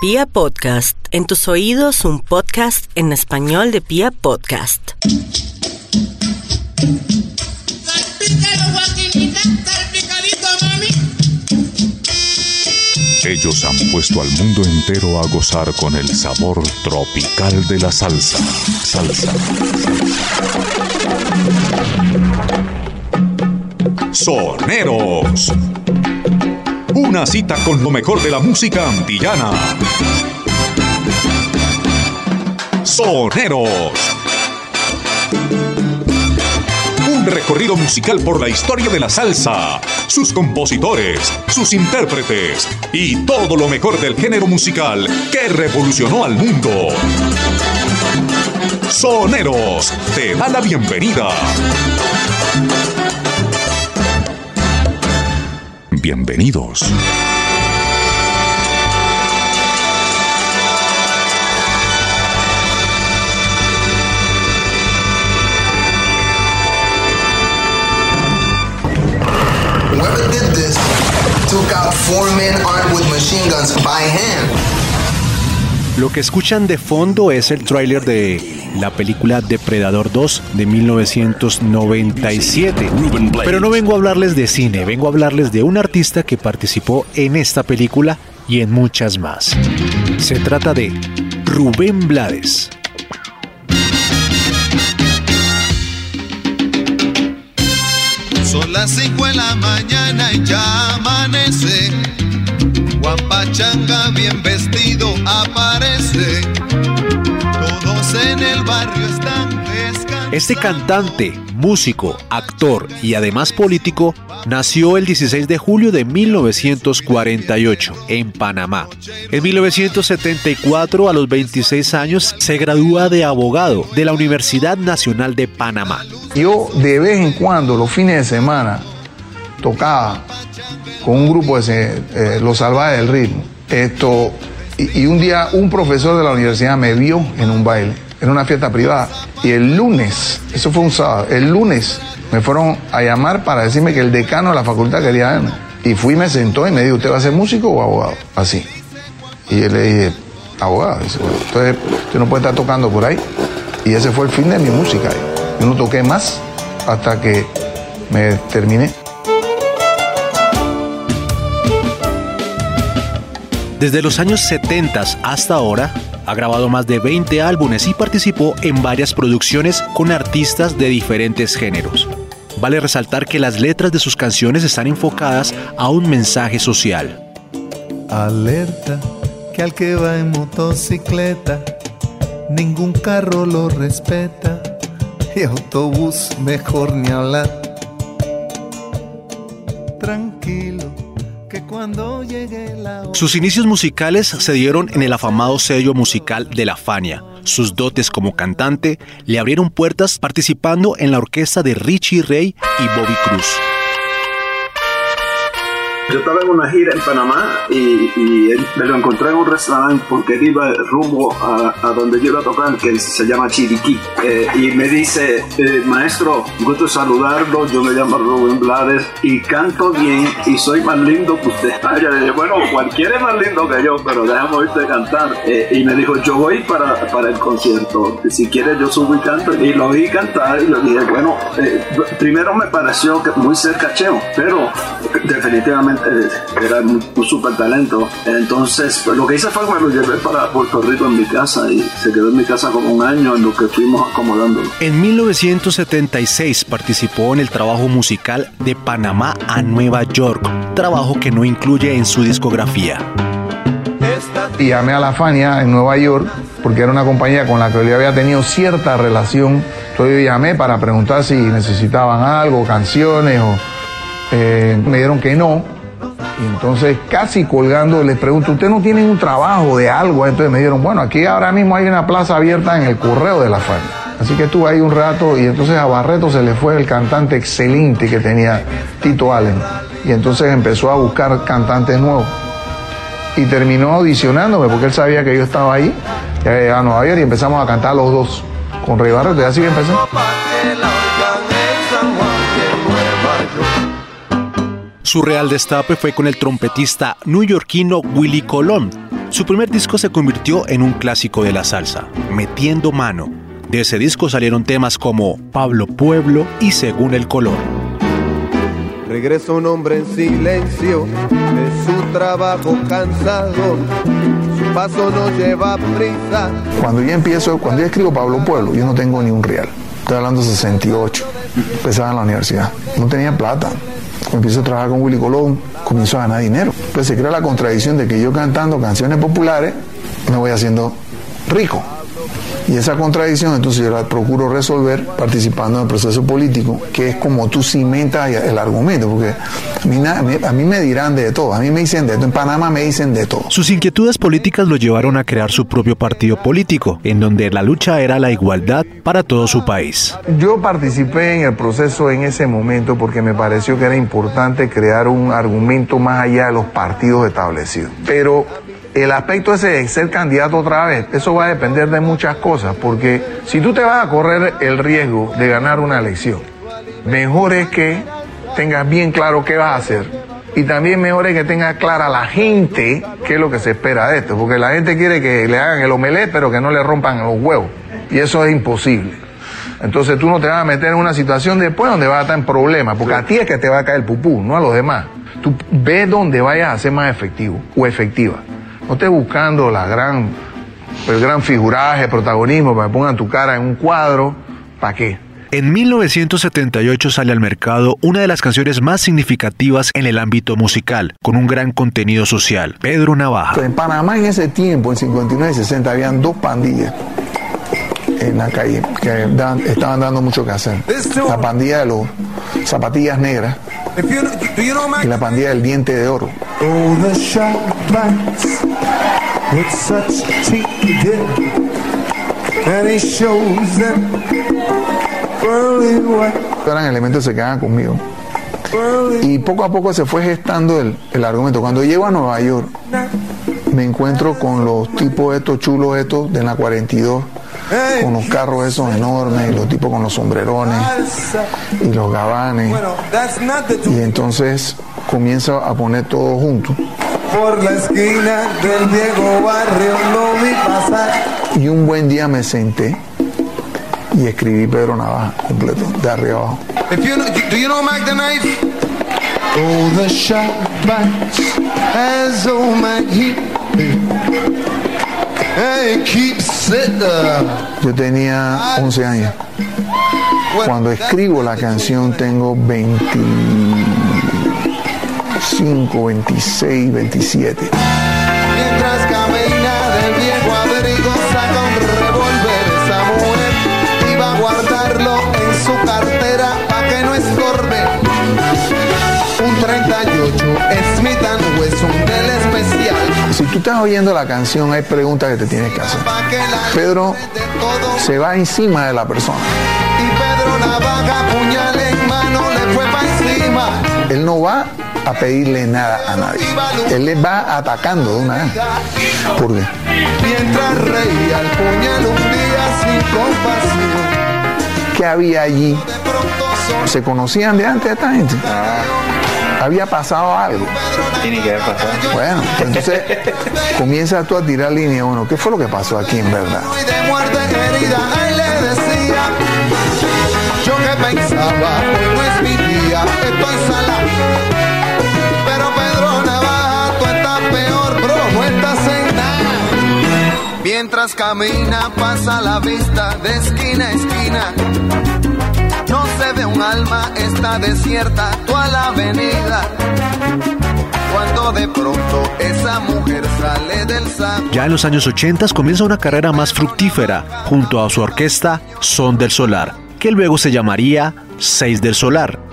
Pia Podcast, en tus oídos un podcast en español de Pia Podcast. Ellos han puesto al mundo entero a gozar con el sabor tropical de la salsa. Salsa. Soneros. Una cita con lo mejor de la música antillana. Soneros. Un recorrido musical por la historia de la salsa, sus compositores, sus intérpretes y todo lo mejor del género musical que revolucionó al mundo. Soneros te da la bienvenida. Bienvenidos. Lo que escuchan de fondo es el tráiler de la película Depredador 2 de 1997. Pero no vengo a hablarles de cine, vengo a hablarles de un artista que participó en esta película y en muchas más. Se trata de Rubén Blades. Son las 5 de la mañana y ya amanece. Juan Pachanga bien vestido aparece. Todos en el barrio están descansando. Este cantante, músico, actor y además político nació el 16 de julio de 1948 en Panamá. En 1974, a los 26 años, se gradúa de abogado de la Universidad Nacional de Panamá. Yo de vez en cuando, los fines de semana, tocaba con un grupo de eh, Los Salvajes del Ritmo. Esto, y, un día un profesor de la universidad me vio en un baile, en una fiesta privada. Y el lunes, eso fue un sábado, el lunes me fueron a llamar para decirme que el decano de la facultad quería verme. Y fui, me sentó y me dijo, ¿usted va a ser músico o abogado? Así. Y yo le dije, abogado. Entonces usted no puede estar tocando por ahí. Y ese fue el fin de mi música. Yo no toqué más hasta que me terminé. Desde los años 70 hasta ahora, ha grabado más de 20 álbumes y participó en varias producciones con artistas de diferentes géneros. Vale resaltar que las letras de sus canciones están enfocadas a un mensaje social. Alerta que al que va en motocicleta, ningún carro lo respeta y autobús mejor ni hablar. Tranquilo, Sus inicios musicales se dieron en el afamado sello musical de la Fania. Sus dotes como cantante le abrieron puertas participando en la orquesta de Richie Ray y Bobby Cruz. Yo estaba en una gira en Panamá y, me lo encontré en un restaurante porque él iba rumbo a, a donde yo iba a tocar, que se llama Chiriquí. Eh, y me dice, eh, maestro, gusto saludarlo, yo me llamo Rubén Blades y canto bien y soy más lindo que usted. Ah, yo dije, bueno, cualquiera es más lindo que yo, pero déjame oírte cantar. Eh, y me dijo, yo voy para, para el concierto, si quieres yo subo y canto. Y lo oí cantar y le dije, bueno, eh, primero me pareció que muy cercacheo, pero definitivamente era un, super talento. Entonces, pues, lo que hice fue que me lo llevé para Puerto Rico en mi casa y se quedó en mi casa como un año en lo que fuimos acomodándolo. En 1976 participó en el trabajo musical de Panamá a Nueva York, trabajo que no incluye en su discografía. Y llamé a la Fania en Nueva York, porque era una compañía con la que yo había tenido cierta relación. Entonces yo llamé para preguntar si necesitaban algo, canciones, o eh, me dijeron que no. Y entonces, casi colgando, les pregunto, ¿usted no tiene un trabajo de algo? Entonces me dijeron, bueno, aquí ahora mismo hay una plaza abierta en el correo de la Fania. Así que estuve ahí un rato y entonces a Barreto se le fue el cantante excelente que tenía Tito Allen. Y entonces empezó a buscar cantantes nuevos y terminó audicionándome porque él sabía que yo estaba ahí. Ya a Nueva y empezamos a cantar los dos con Rey Barreto y así que empecé. Su real destape fue con el trompetista neoyorquino Willie Colón, Su primer disco se convirtió en un clásico de la salsa, Metiendo Mano. De ese disco salieron temas como Pablo Pueblo y Según el Color. Regresa un hombre en silencio de su trabajo cansado. Su paso no lleva prisa. Cuando yo empiezo, cuando yo escribo Pablo Pueblo, yo no tengo ni un real. Estoy hablando de 68. Empezaba en la universidad. No tenía plata. Empiezo a trabajar con Willy Colón, comienzo a ganar dinero. Entonces se crea la contradicción de que yo cantando canciones populares me voy haciendo rico. Y esa contradicción entonces yo la procuro resolver participando en el proceso político, que es como tú cimentas el argumento, porque a mí, a mí me dirán de todo, a mí me dicen de todo, en Panamá me dicen de todo. Sus inquietudes políticas lo llevaron a crear su propio partido político, en donde la lucha era la igualdad para todo su país. Yo participé en el proceso en ese momento porque me pareció que era importante crear un argumento más allá de los partidos establecidos. Pero el aspecto ese de ser candidato otra vez, eso va a depender de muchas cosas, porque si tú te vas a correr el riesgo de ganar una elección, mejor es que tengas bien claro qué vas a hacer. Y también mejor es que tenga clara la gente qué es lo que se espera de esto, porque la gente quiere que le hagan el omelette, pero que no le rompan los huevos. Y eso es imposible. Entonces tú no te vas a meter en una situación después donde vas a estar en problemas, porque a ti es que te va a caer el pupú, no a los demás. Tú ves donde vayas a ser más efectivo o efectiva. No estés buscando la gran, el gran figuraje, protagonismo, para que pongan tu cara en un cuadro. ¿Para qué? En 1978 sale al mercado una de las canciones más significativas en el ámbito musical, con un gran contenido social, Pedro Navaja. En Panamá en ese tiempo, en 59 y 60, habían dos pandillas en la calle que estaban dando mucho que hacer. La pandilla de los zapatillas negras y la pandilla del diente de oro. Eran elementos que se quedaban conmigo. Y poco a poco se fue gestando el, el argumento. Cuando llego a Nueva York, me encuentro con los tipos estos chulos estos de la 42 con los carros esos enormes, y los tipos con los sombrerones y los gabanes. Y entonces comienzo a poner todo junto. Por la esquina del viejo barrio no vi pasar. Y un buen día me senté y escribí Pedro Navaja completo, de arriba abajo. If you know, do you know Mac the Knife? Oh, the shot bites as oh my. Hey, keep sit Yo tenía 11 años. Cuando escribo la canción tengo 25, 26, 27. Mientras camina del viejo abrigo saca un revólver esa mujer iba a guardarlo en su cartera pa' que no estorbe. Un 38 Smith Wesson del especial. Si tú estás oyendo la canción, hay preguntas que te tienes que hacer. Pedro se va encima de la persona. Y Pedro Navaja, puñal en mano, le fue pa' encima. Él no va a pedirle nada a nadie. Él le va atacando de una vez. ¿Por qué? Mientras reía el puñal un día sin compasión. ¿Qué había allí? ¿Se conocían de antes de esta gente? Había pasado algo. Tiene que haber pasado. Bueno, pues entonces comienza tú a tirar línea uno. ¿Qué fue lo que pasó aquí en verdad? Él le decía. Yo que pensaba, hoy no es mi día, estoy sala. Mientras camina, pasa la vista de esquina a esquina. No se ve un alma, está desierta toda la avenida. Cuando de pronto esa mujer sale del. Ya en los años 80 comienza una carrera más fructífera junto a su orquesta Son del Solar, que luego se llamaría Seis del Solar.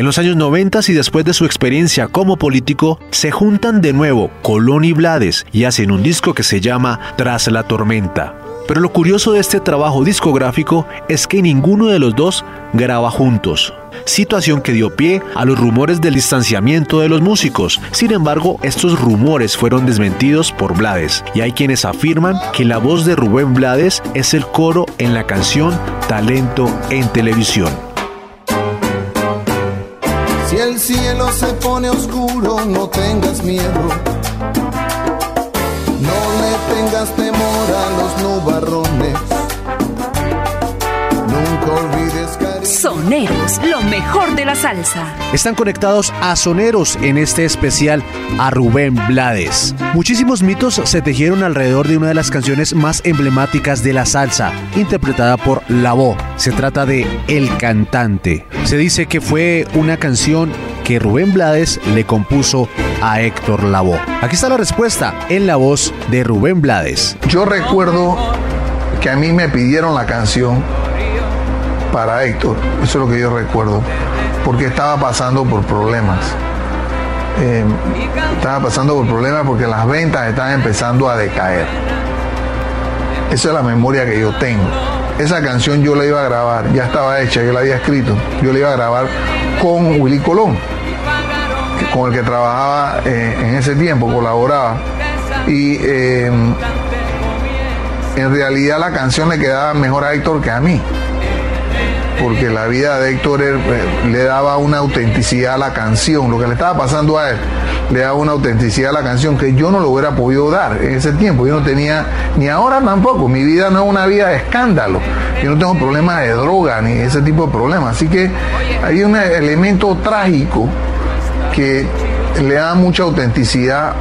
En los años 90 y después de su experiencia como político, se juntan de nuevo Colón y Blades y hacen un disco que se llama Tras la Tormenta. Pero lo curioso de este trabajo discográfico es que ninguno de los dos graba juntos, situación que dio pie a los rumores del distanciamiento de los músicos. Sin embargo, estos rumores fueron desmentidos por Blades y hay quienes afirman que la voz de Rubén Blades es el coro en la canción Talento en Televisión. Si el cielo se pone oscuro, no tengas miedo. tengas temor a los nubarrones. Nunca olvides. Soneros, lo mejor de la salsa. Están conectados a Soneros en este especial a Rubén Blades. Muchísimos mitos se tejieron alrededor de una de las canciones más emblemáticas de la salsa, interpretada por Lavoe. Se trata de El Cantante. Se dice que fue una canción que Rubén Blades le compuso a Héctor Lavoe. Aquí está la respuesta en la voz de Rubén Blades. Yo recuerdo que a mí me pidieron la canción para Héctor, eso es lo que yo recuerdo, porque estaba pasando por problemas. Eh, estaba pasando por problemas porque las ventas estaban empezando a decaer. Esa es la memoria que yo tengo. Esa canción yo la iba a grabar, ya estaba hecha, yo la había escrito. Yo la iba a grabar con Willy Colón, con el que trabajaba eh, en ese tiempo, colaboraba. Y eh, en realidad la canción le quedaba mejor a Héctor que a mí porque la vida de Héctor eh, le daba una autenticidad a la canción, lo que le estaba pasando a él le daba una autenticidad a la canción que yo no lo hubiera podido dar en ese tiempo, yo no tenía, ni ahora tampoco, mi vida no es una vida de escándalo, yo no tengo problemas de droga ni ese tipo de problemas, así que hay un elemento trágico que le da mucha autenticidad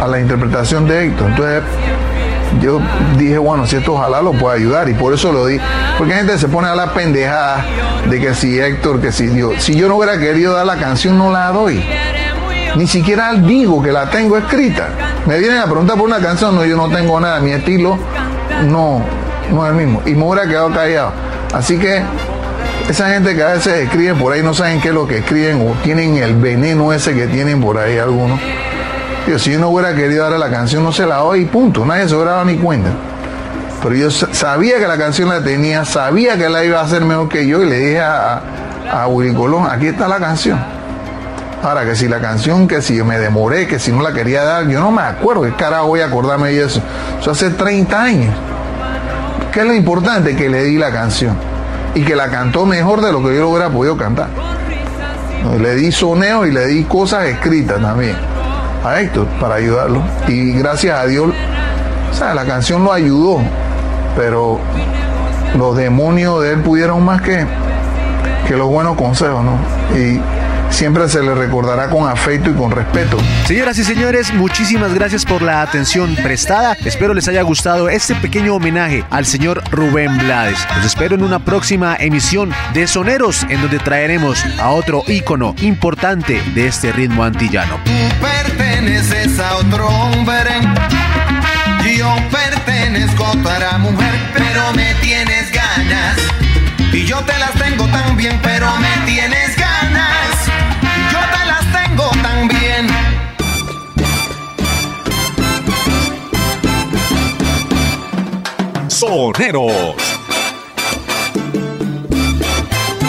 a la interpretación de Héctor, entonces yo dije, bueno, si esto ojalá lo pueda ayudar y por eso lo di. Porque gente se pone a la pendejada de que si Héctor, que si Dios, si yo no hubiera querido dar la canción, no la doy. Ni siquiera digo que la tengo escrita. Me vienen a preguntar por una canción, no, yo no tengo nada, mi estilo no, no es el mismo. Y me hubiera quedado callado. Así que esa gente que a veces escribe por ahí no saben qué es lo que escriben o tienen el veneno ese que tienen por ahí algunos. Digo, si yo no hubiera querido darle la canción, no se la doy y punto. Nadie se hubiera dado ni cuenta. Pero yo sa- sabía que la canción la tenía, sabía que la iba a hacer mejor que yo y le dije a, a, a Willy Colón, aquí está la canción. Ahora, que si la canción, que si yo me demoré, que si no la quería dar, yo no me acuerdo, ¿qué carajo voy a acordarme de eso? Eso hace 30 años. ¿Qué es lo importante? Que le di la canción. Y que la cantó mejor de lo que yo lo hubiera podido cantar. Le di soneo y le di cosas escritas también a Héctor para ayudarlo. Y gracias a Dios, o sea, la canción lo ayudó, pero los demonios de él pudieron más que, que los buenos consejos, ¿no? Y siempre se le recordará con afecto y con respeto. Señoras y señores, muchísimas gracias por la atención prestada. Espero les haya gustado este pequeño homenaje al señor Rubén Blades. Los espero en una próxima emisión de Soneros, en donde traeremos a otro ícono importante de este ritmo antillano. Perteneces a otro hombre. Yo pertenezco a otra mujer, pero me tienes ganas. Y yo te las tengo también, pero me tienes ganas. Yo te las tengo también. Soneros.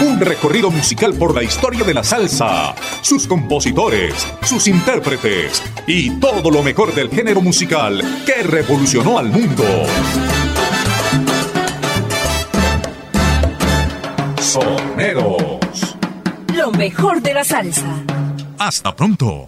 Un recorrido musical por la historia de la salsa, sus compositores, sus intérpretes y todo lo mejor del género musical que revolucionó al mundo. Soneros. Lo mejor de la salsa. Hasta pronto.